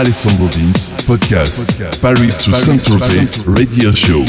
Alessandro Vince, podcast, Paris to Saint-Tropez, radio show.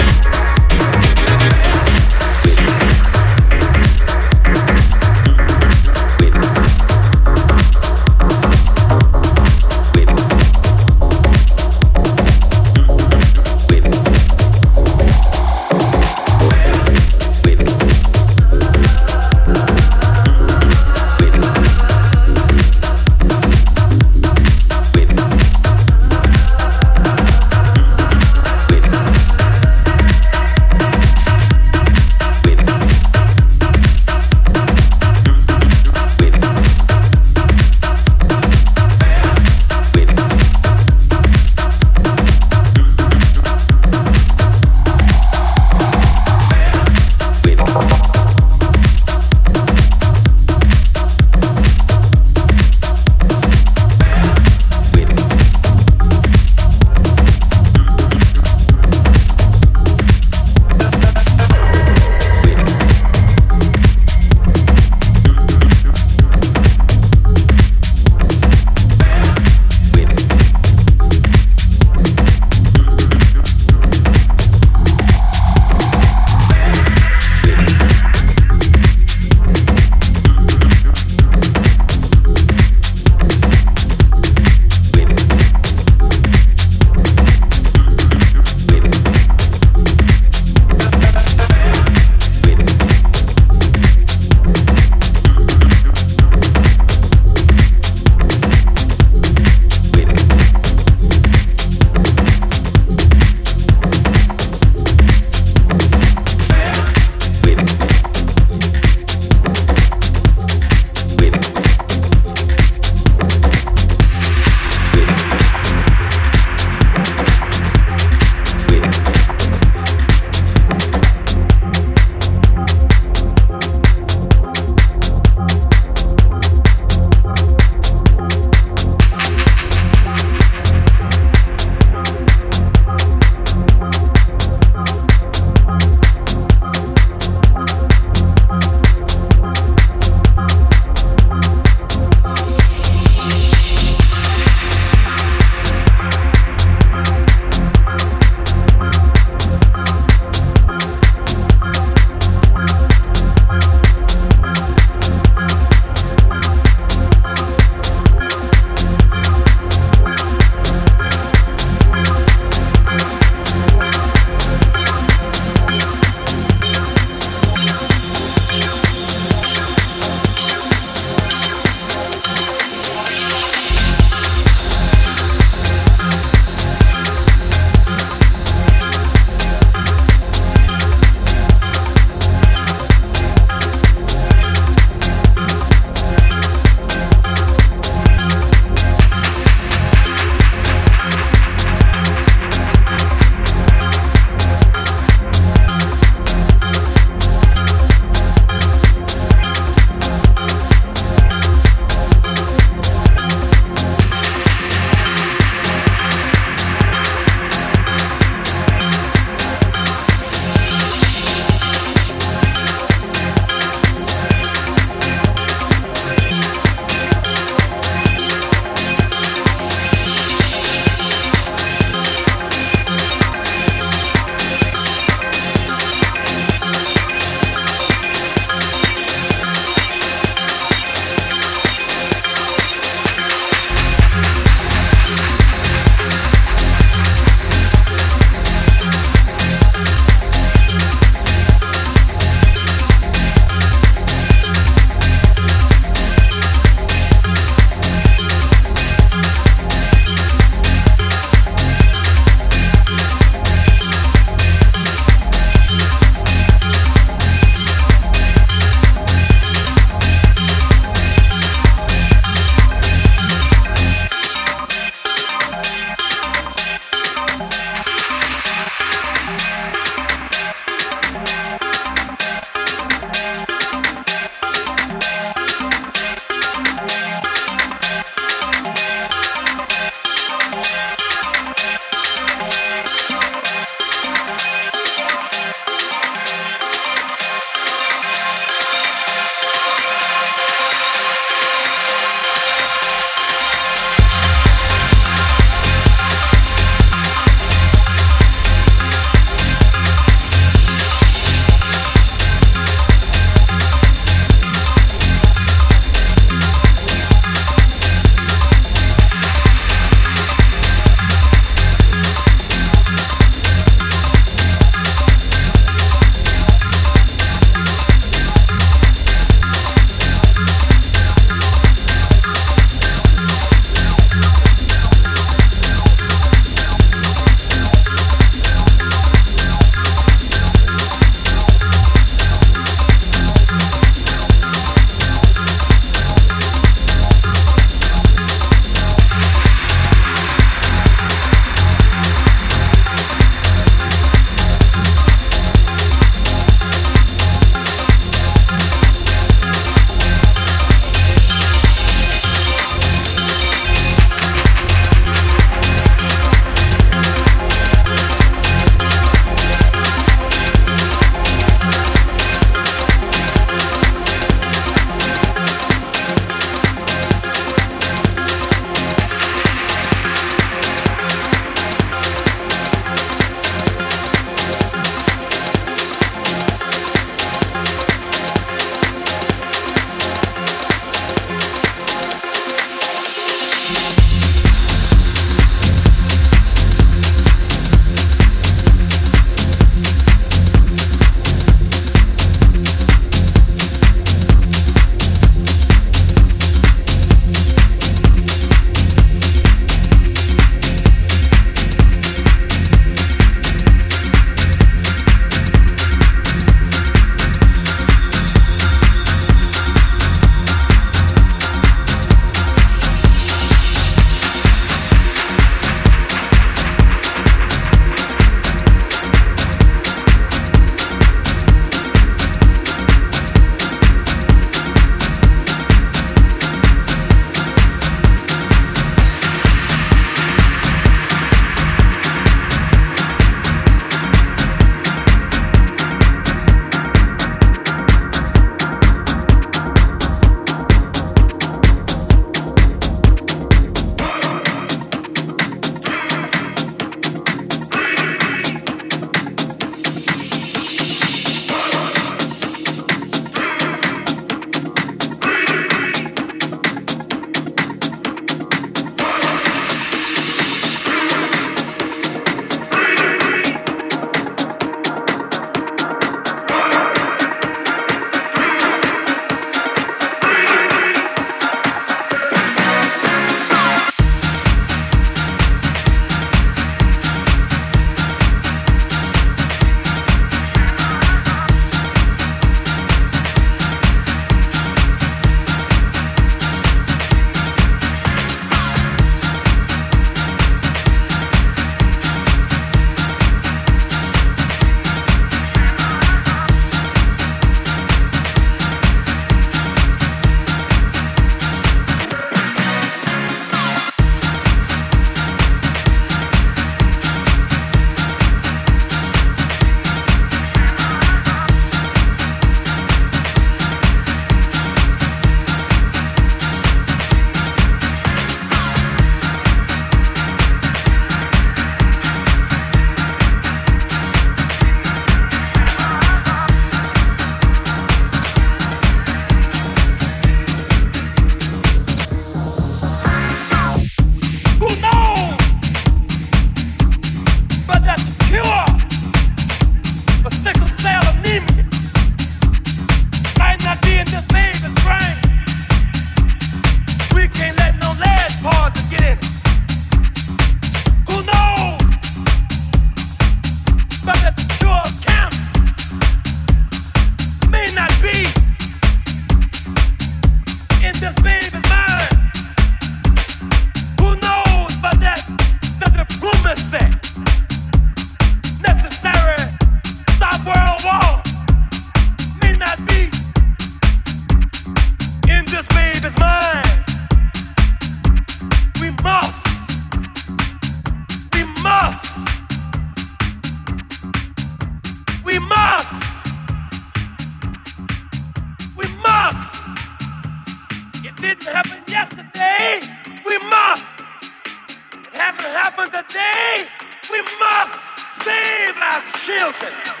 Wilson.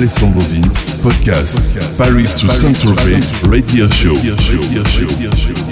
Alessandro Vince, podcast, Paris to Saint-Tropez, radio show. Radio show.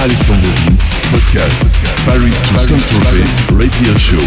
Alessandro Vince, podcast. Paris to Saint-Tropez Radio Show.